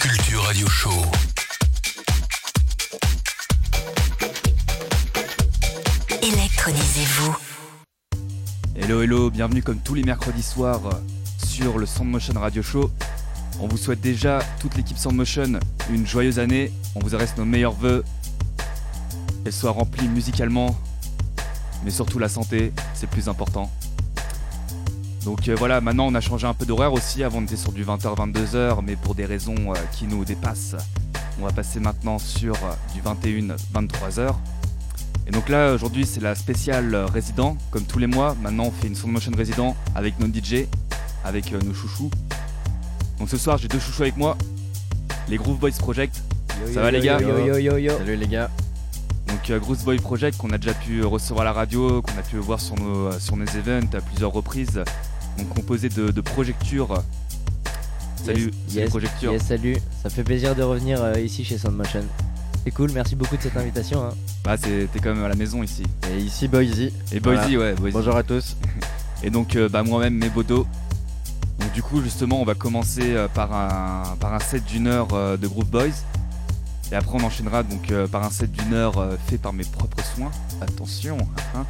Culture Radio Show. Électronisez-vous. Hello hello, bienvenue comme tous les mercredis soirs sur le Soundmotion Radio Show. On vous souhaite déjà, toute l'équipe Soundmotion, une joyeuse année. On vous adresse nos meilleurs voeux. Qu'elle soit remplie musicalement, mais surtout la santé, c'est le plus important. Donc euh, voilà, maintenant on a changé un peu d'horaire aussi. Avant on était sur du 20h, 22h, mais pour des raisons euh, qui nous dépassent, on va passer maintenant sur euh, du 21, 23h. Et donc là aujourd'hui c'est la spéciale euh, résident, comme tous les mois. Maintenant on fait une Soundmotion résident avec nos DJ, avec euh, nos chouchous. Donc ce soir j'ai deux chouchous avec moi, les Groove Boys Project. Ça va les gars Yo yo yo yo. Salut les gars. Donc euh, Groove Boy Project qu'on a déjà pu recevoir à la radio, qu'on a pu voir sur nos, sur nos events à plusieurs reprises. Donc composé de, de Projecture. Salut, salut yes, Projecture. Yes, salut. Ça fait plaisir de revenir euh, ici chez Soundmotion. C'est cool, merci beaucoup de cette invitation. hein. Bah t'es quand même à la maison ici. Et ici Boise. Et Boise, ouais, Boise. Bonjour à tous. Et donc euh, bah, moi-même mes bodos. Donc du coup justement on va commencer euh, par un, par un set d'une heure euh, de Groove Boys. Et après on enchaînera donc par un set d'une heure fait par mes propres soins. Attention hein.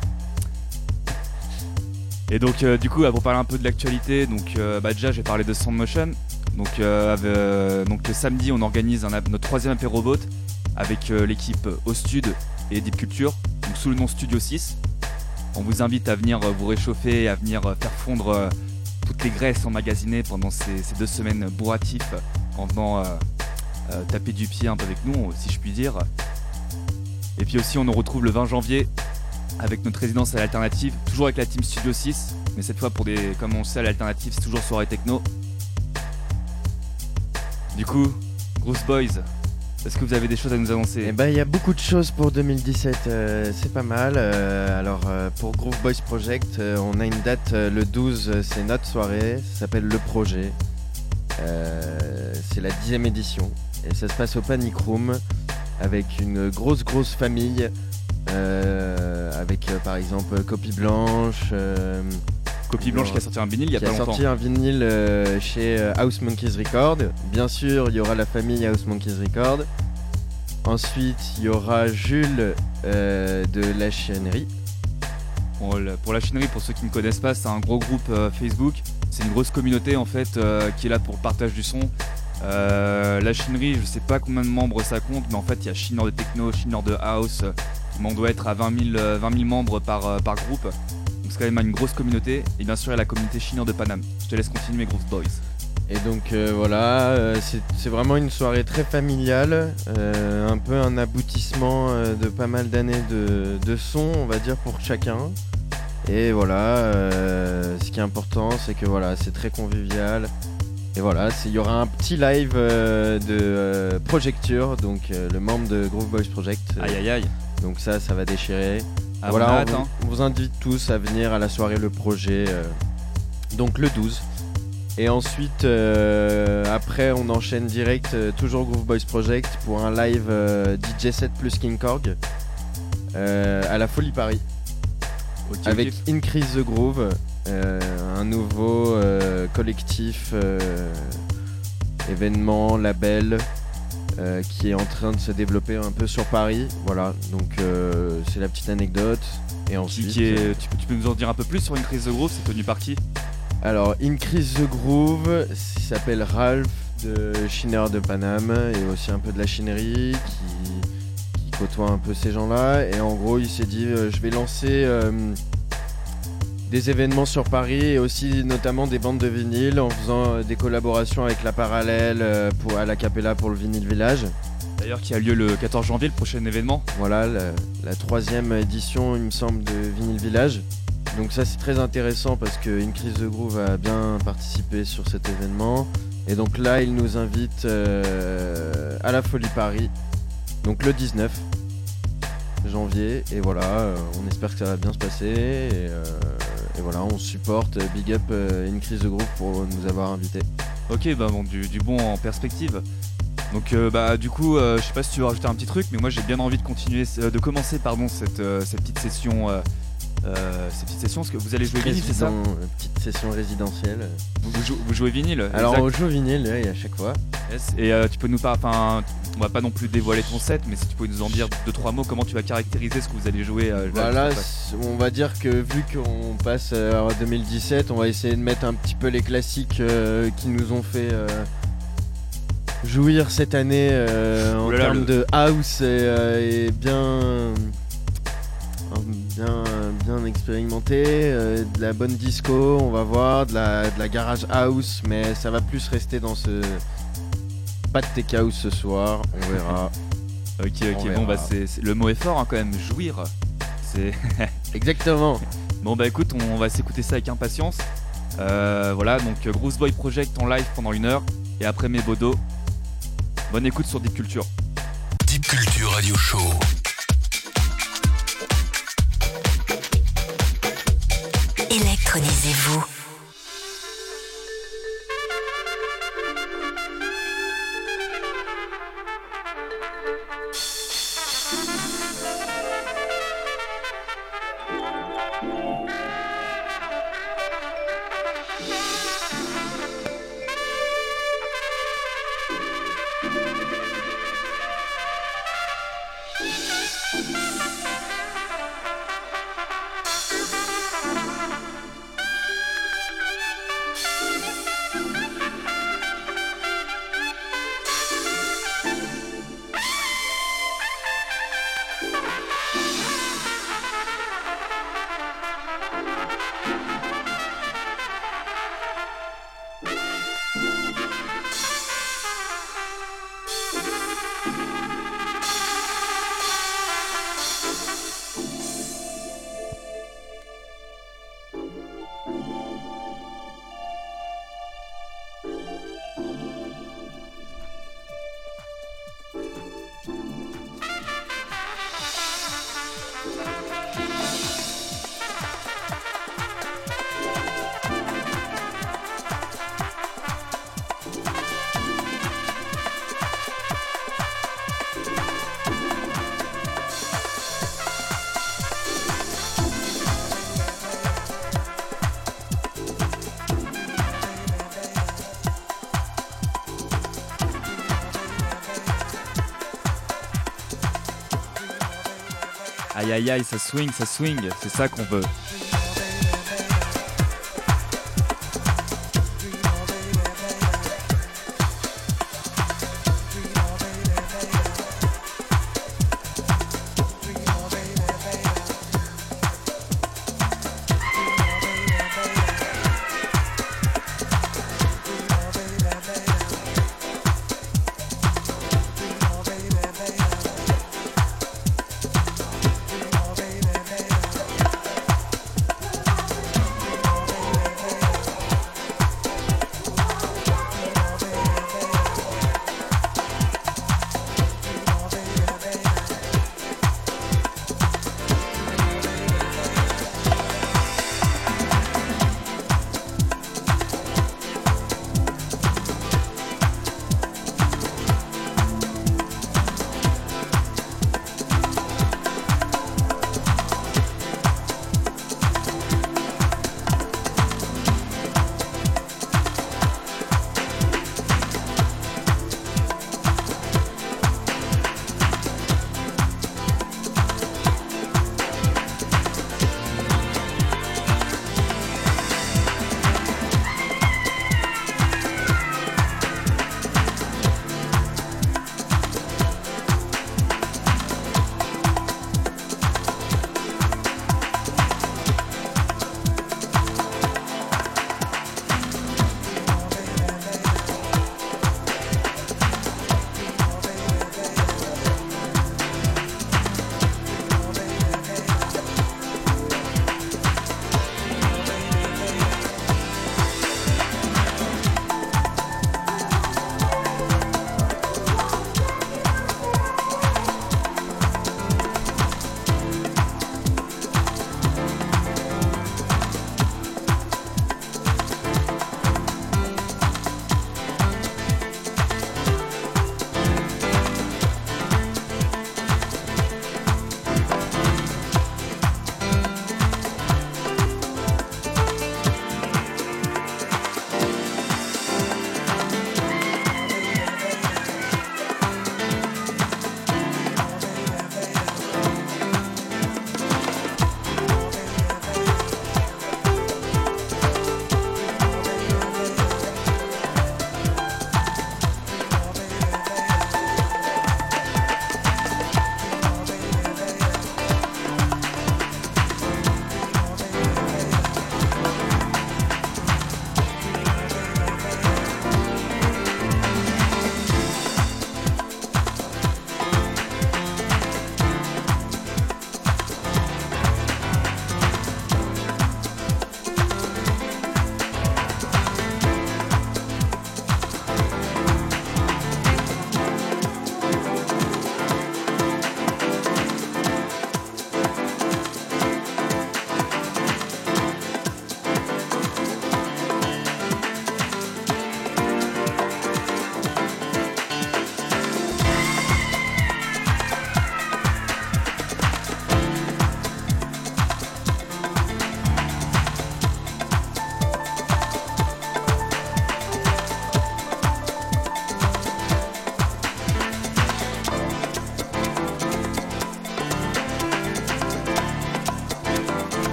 Et donc euh, du coup pour parler un peu de l'actualité, donc euh, bah, déjà j'ai parlé de Soundmotion. Donc, euh, avec, euh, donc samedi on organise notre troisième apéro vote avec l'équipe Ostud et Deep Culture, sous le nom Studio 6. On vous invite à venir vous réchauffer à venir faire fondre toutes les graisses emmagasinées pendant ces, ces deux semaines bourratifs en venant taper du pied un peu avec nous, si je puis dire. Et puis aussi, on nous retrouve le 20 janvier avec notre résidence à l'alternative, toujours avec la team Studio 6, mais cette fois pour des, comme on sait, à l'alternative, c'est toujours soirée techno. Du coup, Groove Boys, est-ce que vous avez des choses à nous annoncer? Et bah il y a beaucoup de choses pour 2017, euh, c'est pas mal. Euh, alors euh, pour Groove Boys Project, on a une date le 12, euh, c'est notre soirée, ça s'appelle Le Projet. C'est la dixième édition et ça se passe au Panic Room avec une grosse grosse famille. Euh, avec euh, par exemple Copie Blanche, euh, Copie Blanche qui a sorti un vinyle il y a qui pas a longtemps. sorti un vinyle euh, chez House Monkeys Record. Bien sûr, il y aura la famille House Monkeys Record. Ensuite, il y aura Jules euh, de la chiennerie. Bon, pour la chinerie, pour ceux qui ne connaissent pas, c'est un gros groupe euh, Facebook. C'est une grosse communauté en fait qui est là pour le partage du son. La chinerie, je sais pas combien de membres ça compte, mais en fait il y a chineur de techno, chineur de house. Mais on doit être à 20 000, euh, 20 000 membres par, euh, par groupe. Donc c'est quand même une grosse communauté. Et bien sûr il y a la communauté chineur de Paname. Je te laisse continuer Groove Boys. Et donc euh, voilà, euh, c'est vraiment une soirée très familiale, euh, un peu un aboutissement de pas mal d'années de, de son, on va dire, pour chacun. Et voilà, ce qui est important, c'est que voilà, c'est très convivial. Et voilà, il y aura un petit live de Projecture, donc le membre de Groove Boys Project. Aïe aïe aïe. Donc ça, ça va déchirer. Ah, voilà, on a on, hâte, vous, on vous invite tous à venir à la soirée Le Projet, euh, donc le 12. Et ensuite, euh, après, on enchaîne direct, euh, toujours Groove Boys Project, pour un live DJ 7 plus King Korg à la Folie Paris, avec Increase the Groove, un nouveau collectif, événement, label. Euh, qui est en train de se développer un peu sur Paris, voilà. Donc euh, c'est la petite anecdote. Et ensuite, qui est- tu, peux, tu peux nous en dire un peu plus sur une crise de groupe C'est tenu par qui? Alors, Increase the Groove, il s'appelle Ralph de Chiner de Paname et aussi un peu de la chinerie qui, qui côtoie un peu ces gens-là. Et en gros, il s'est dit euh, je vais lancer euh, des événements sur Paris et aussi notamment des bandes de vinyle en faisant euh, des collaborations avec la Parallèle euh, pour, à la Capella pour le Vinyle Village. D'ailleurs qui a lieu le 14 janvier, le prochain événement. Voilà, la, la troisième édition, il me semble, de Vinyl Village. Donc ça c'est très intéressant parce que Increase the Groove a bien participé sur cet événement. Et donc là, il nous invite euh, à la Folie Paris, donc le 19 janvier. Et voilà, on espère que ça va bien se passer. Et, euh, et voilà, on supporte. Big up euh, Increase the Groove pour nous avoir invités. Ok, bah bon, du, du bon en perspective. Donc euh, bah du coup, euh, je sais pas si tu veux rajouter un petit truc, mais moi j'ai bien envie de continuer, de commencer pardon cette, cette petite session euh, ces petites sessions Parce que vous allez jouer vinyle, c'est ça euh, Petite session résidentielle. vous, vous jou- vous jouez vinyle Alors exact. on joue vinyle oui, à chaque fois. Yes. Et euh, tu peux nous enfin, on va pas non plus dévoiler ton set, mais si tu peux nous en dire deux trois mots, comment tu vas caractériser ce que vous allez jouer euh, là, Voilà, on va dire que vu qu'on passe à 2017, on va essayer de mettre un petit peu les classiques qui nous ont fait jouir cette année en termes le- de house et, et bien, bien, bien expérimenté, euh, de la bonne disco, on va voir, de la, de la garage house, mais ça va plus rester dans ce pas de tech house ce soir, on verra. Ok, ok, On bon bah c'est- le mot est fort hein, quand même, jouir. C'est Exactement. bon bah écoute, on va s'écouter ça avec impatience. Euh, voilà, donc euh, Bruce Boy Project en live pendant une heure et après mes bodos. Bonne écoute sur Deep Culture. Deep Culture Radio Show. Électronisez-vous. Aïe aïe ça swing, ça swing, c'est ça qu'on veut.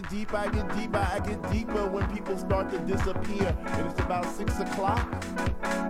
get deeper, I get deeper, I get deeper when people start to disappear. And it's about six o'clock.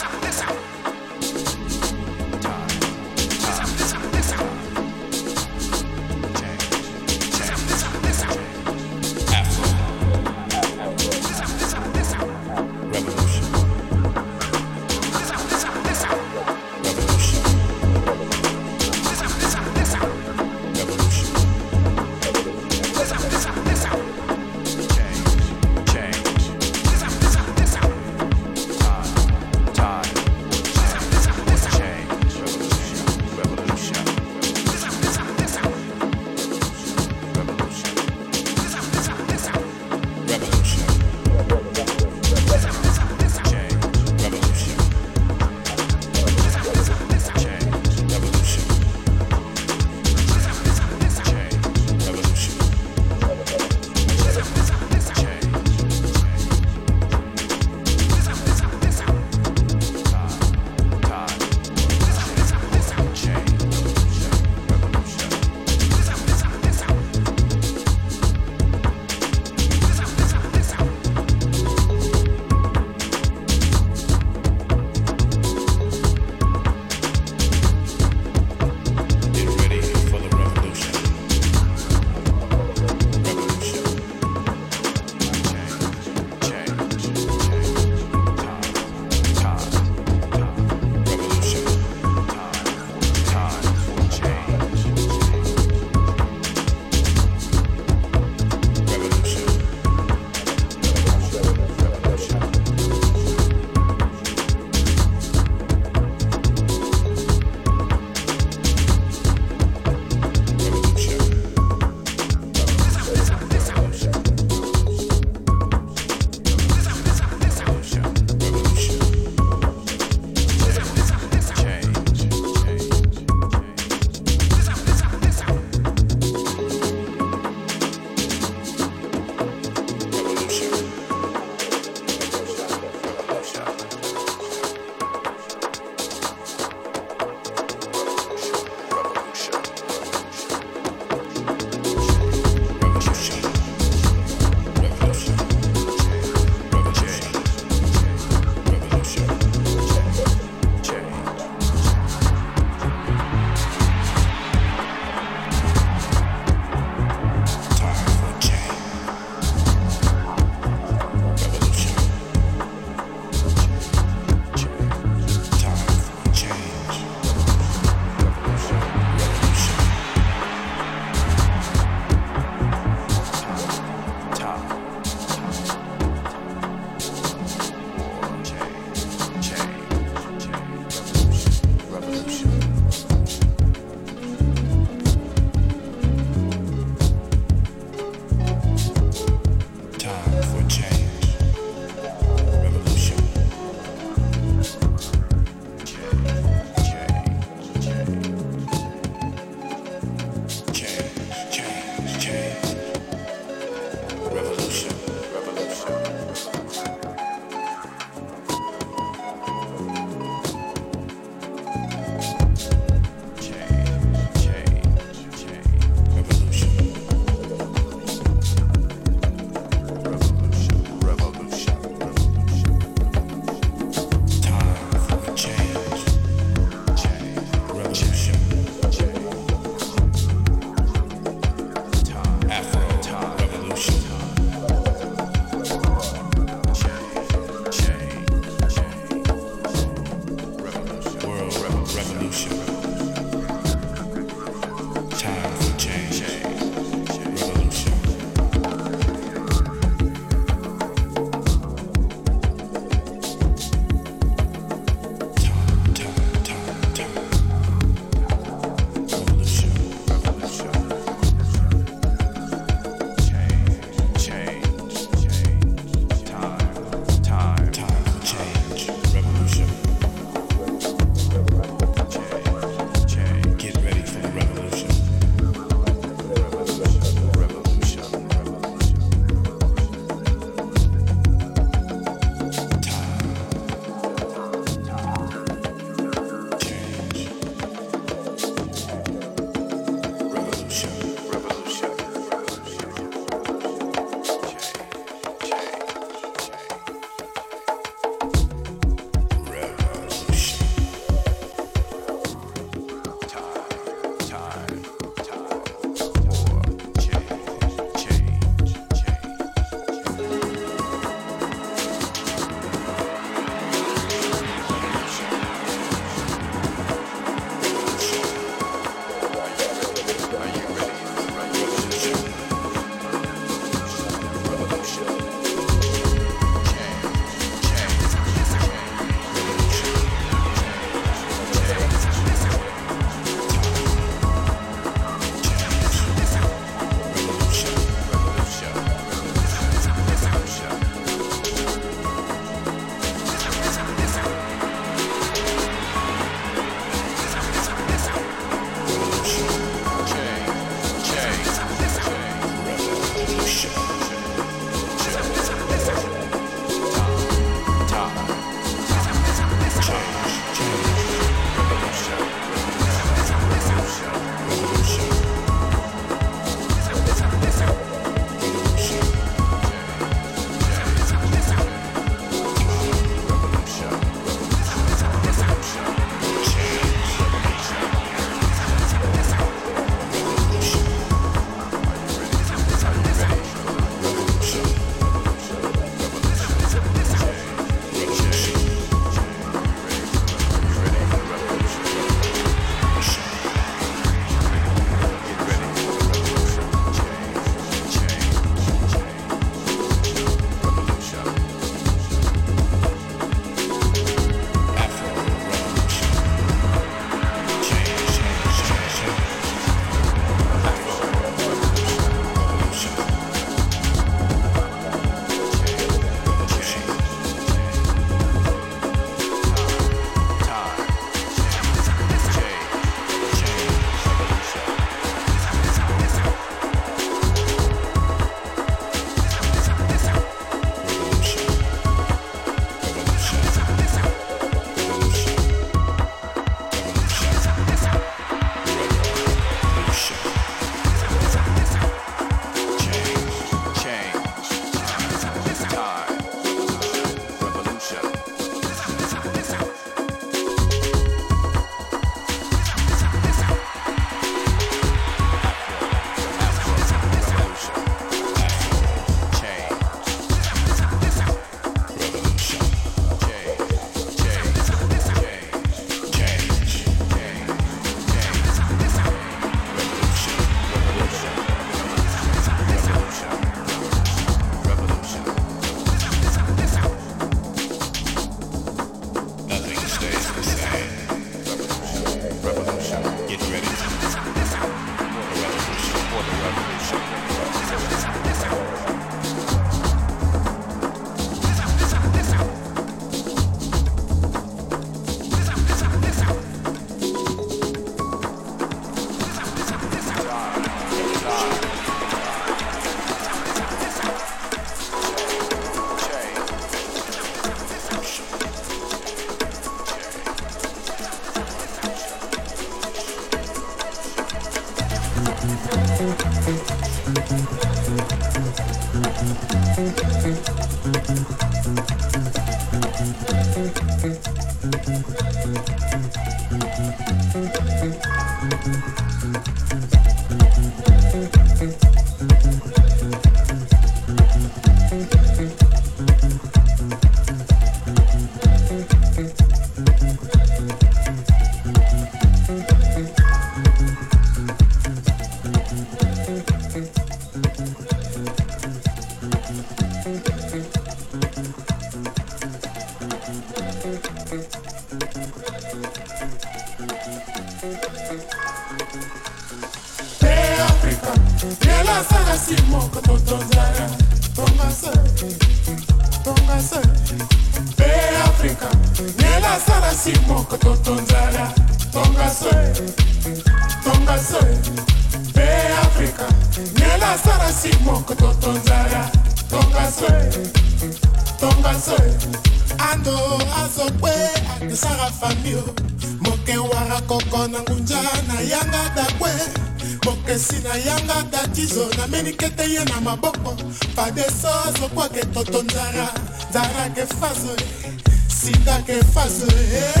Yeah.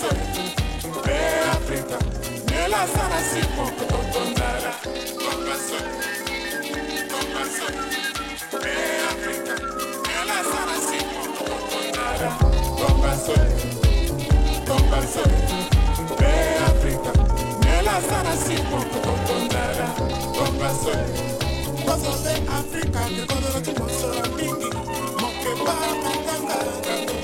sarati re afrika nela sarasi kokotonzala kokaso kokaso re afrika nela sarasi kokotonzala kokaso kokaso re afrika nela sarasi kokotonzala kokaso kokaso afrika ke kodoro timoso mingi mokeba matanga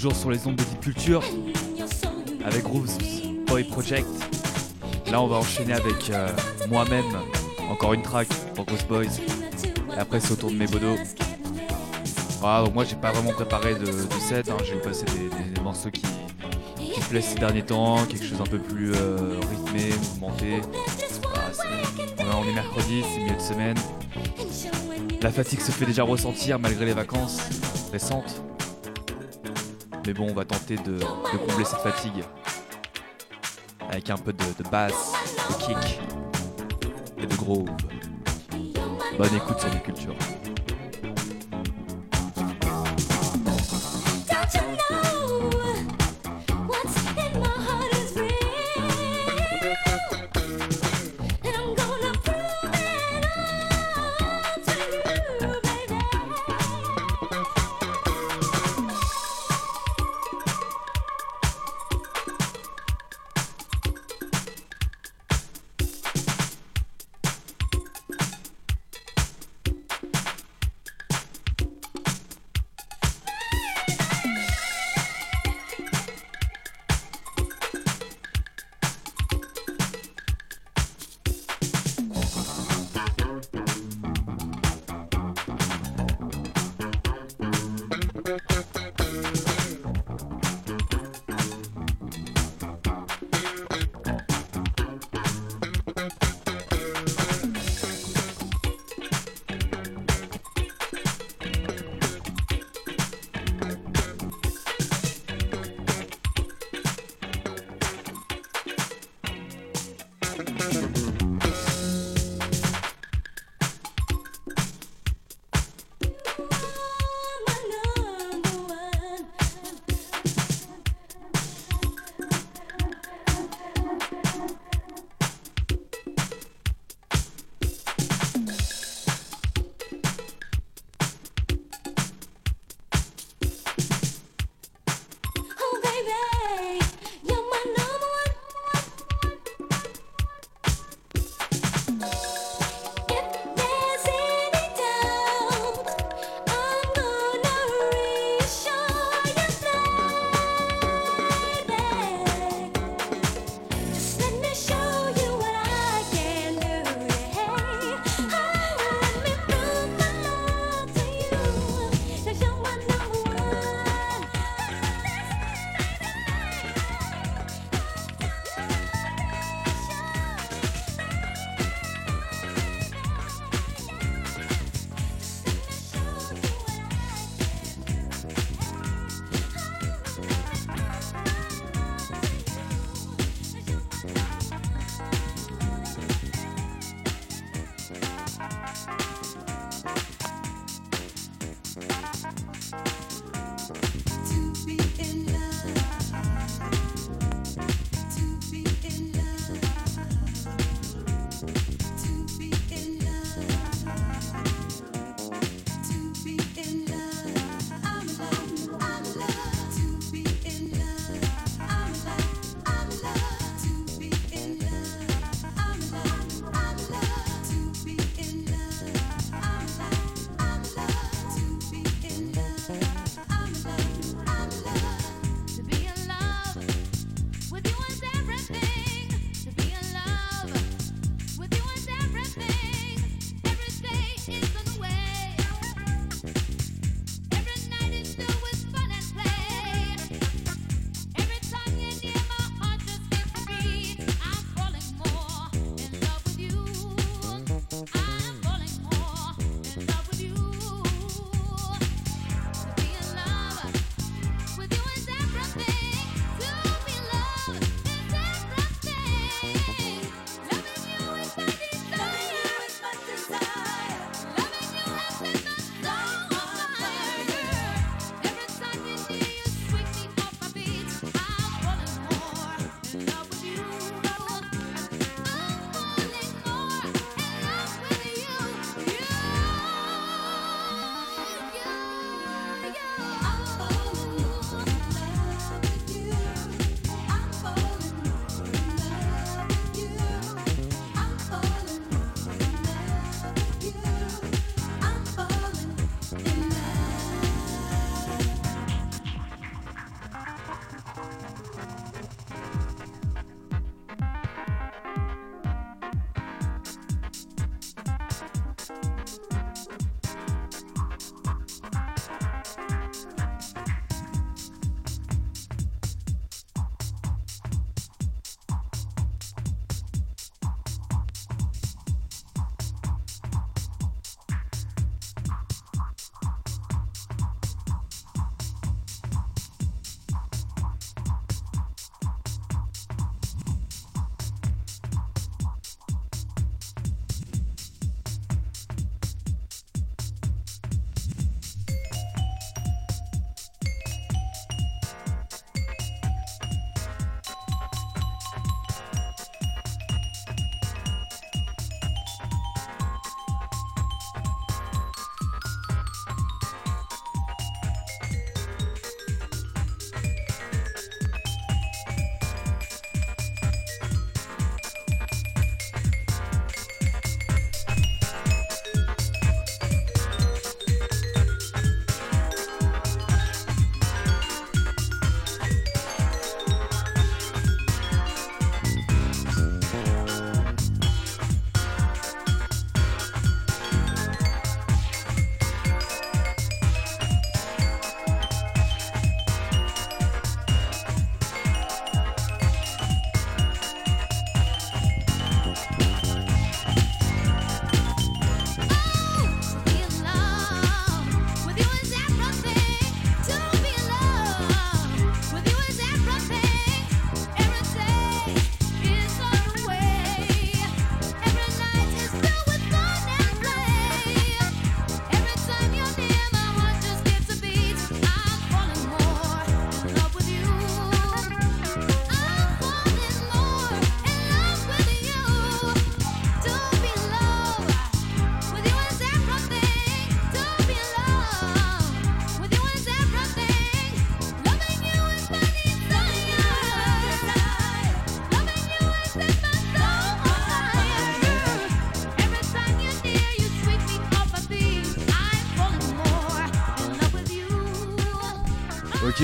toujours sur les ondes de Deep Culture avec Grooves Boy Project. Là, on va enchaîner avec euh, moi-même, encore une track pour Ghost Boys. Et après, c'est au tour de mes bodos. Ah, moi, j'ai pas vraiment préparé de, set. hein. J'ai passé des, morceaux qui, qui plaisent ces derniers temps, quelque chose un peu plus euh, rythmé, mouvementé. Est- on est mercredi, c'est milieu de semaine. La fatigue se fait déjà ressentir malgré les vacances récentes. Mais bon, on va tenter de, combler cette fatigue avec un peu de, de basse, de kick et de groove. Bonne écoute sur les cultures.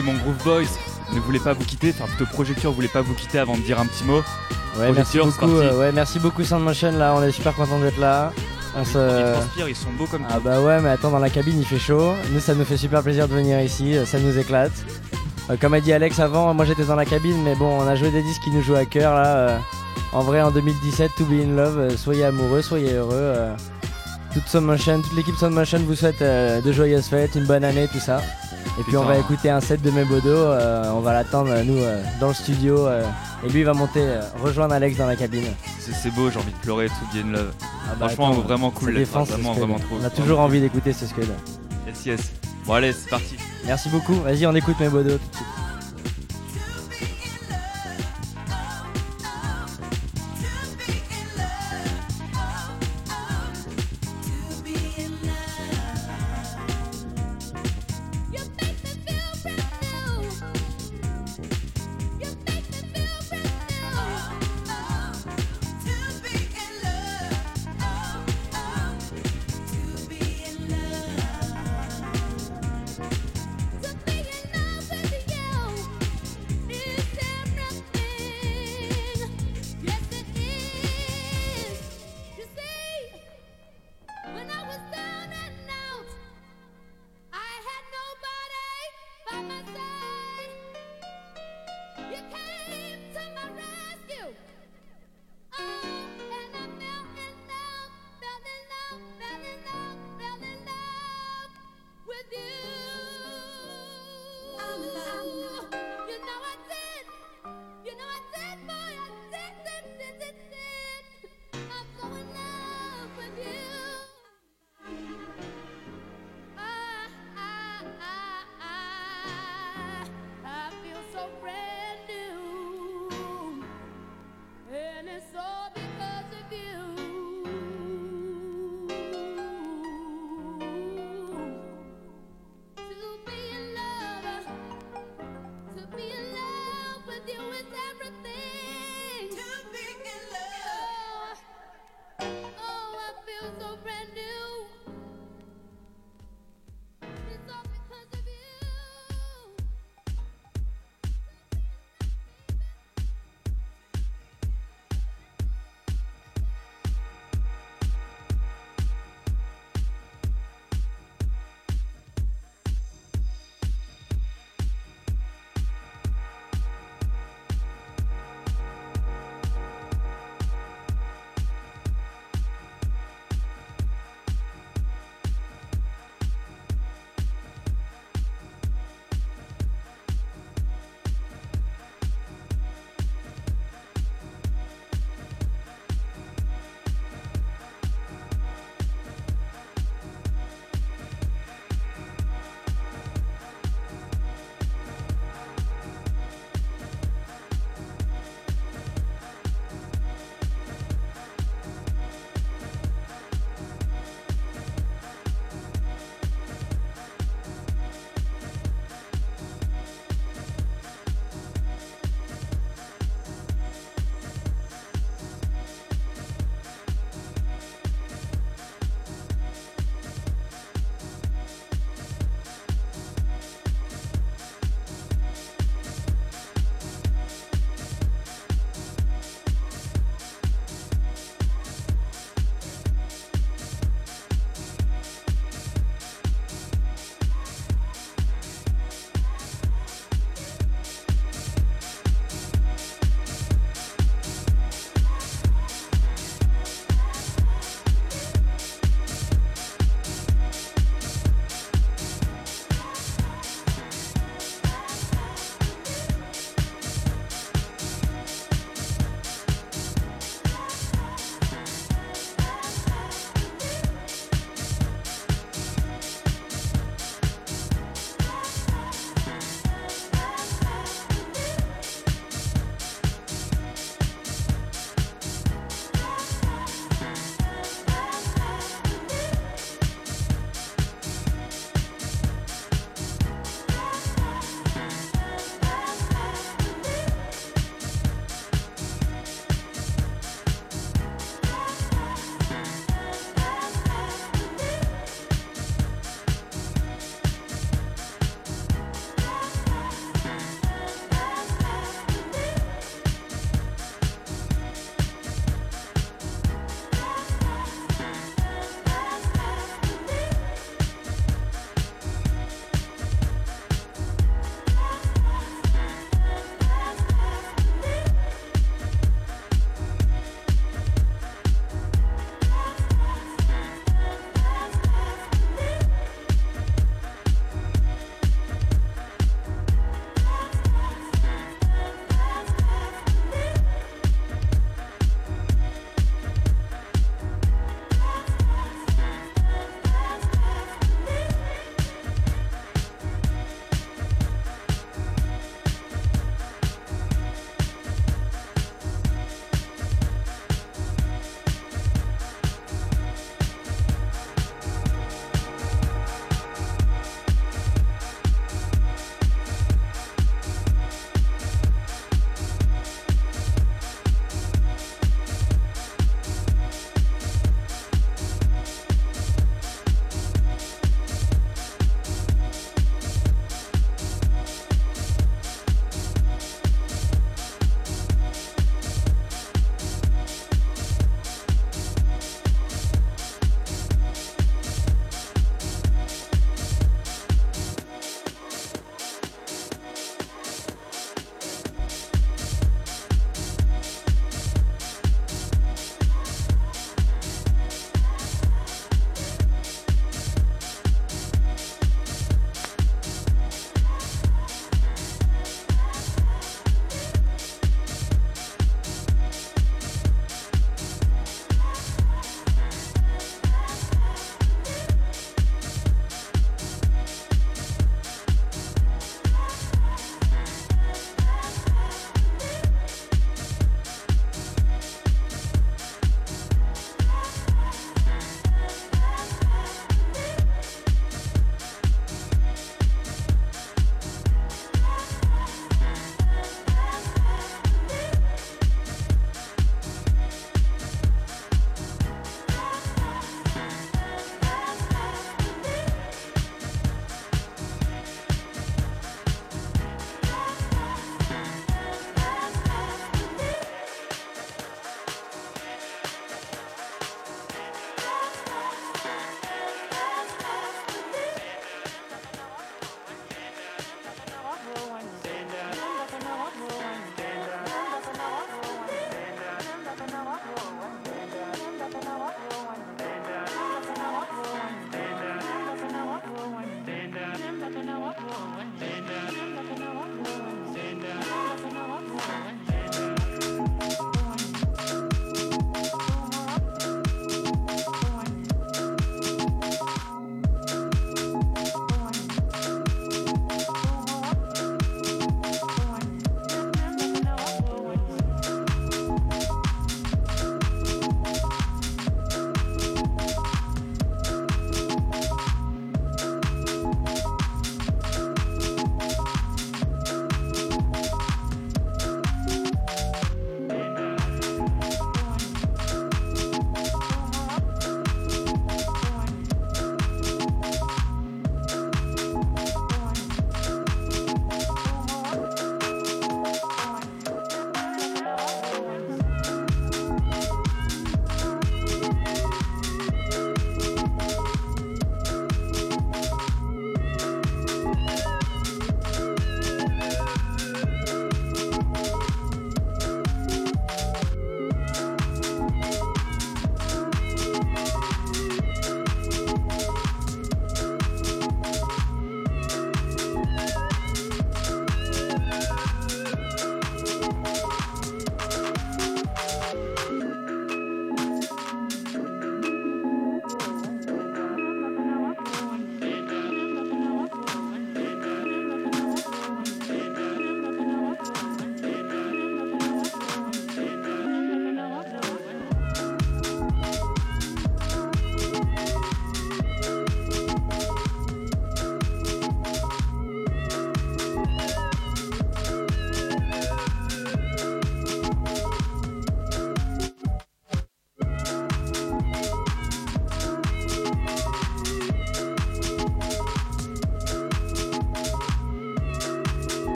Mon Groove Boys ne voulait pas vous quitter, enfin plutôt Projecture voulait pas vous quitter avant de dire un petit mot. Ouais, merci beaucoup. euh, ouais, merci beaucoup Soundmotion là, on est super content d'être là. On Ils se... transpirent, ils sont beaux comme Ah bah ouais, mais attends, dans la cabine il fait chaud. Nous, ça nous fait super plaisir de venir ici, ça nous éclate. Euh, comme a dit Alex avant, moi j'étais dans la cabine, mais bon, on a joué des disques qui nous jouent à cœur là. euh, en vrai, en 2017, To Be in Love, soyez amoureux, soyez heureux. toute Soundmotion, toute l'équipe Soundmotion vous souhaite de joyeuses fêtes, une bonne année, tout ça. Et puis on va écouter un set de Mebodo, euh, on va l'attendre nous euh, dans le studio euh, et lui il va monter rejoindre Alex dans la cabine. C'est beau, j'ai envie de pleurer, tout bien love. Ah bah Franchement, attends, vraiment cool, ce vraiment, vraiment trop. On a toujours envie d'écouter ce Scud. Yes, yes. Bon, allez, c'est parti. Merci beaucoup, vas-y on écoute Mebodo tout de suite.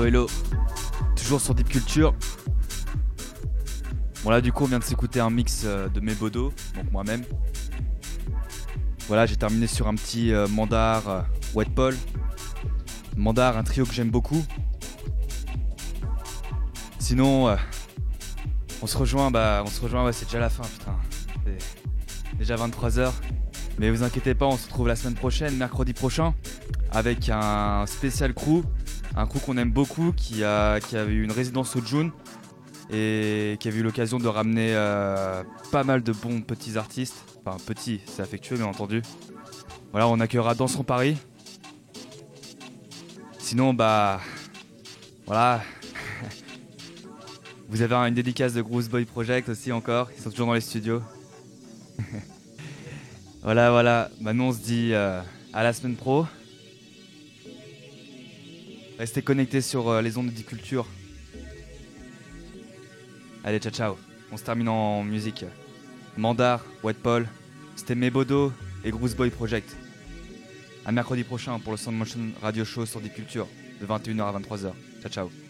Hello, hello. Toujours sur Deep Culture. Bon là du coup on vient de s'écouter un mix euh, de mes bodos, donc moi-même. Voilà, j'ai terminé sur un petit euh, Mandar euh, Wet Paul. Mandar, un trio que j'aime beaucoup. Sinon, on se rejoint, bah on se rejoint, c'est déjà la fin putain. C'est déjà 23h. Mais vous inquiétez pas, on se retrouve la semaine prochaine, mercredi prochain, avec un spécial crew. Un crew qu'on aime beaucoup, qui a, qui a eu une résidence au June et qui a eu l'occasion de ramener euh, pas mal de bons petits artistes. Enfin, petits, c'est affectueux, bien entendu. Voilà, on accueillera dans son Paris. Sinon, bah. Voilà. Vous avez une dédicace de Groove Boy Project aussi encore. Ils sont toujours dans les studios. voilà, voilà. Maintenant, on se dit euh, à la semaine pro. Restez connectés sur euh, les ondes de Culture. Allez, ciao, ciao. On se termine en musique. Mandar, White Paul, c'était Mebodo et Groove Boy Project. À mercredi prochain pour le Sound Motion Radio Show sur Deep Culture de 21h à 23h. Ciao, ciao.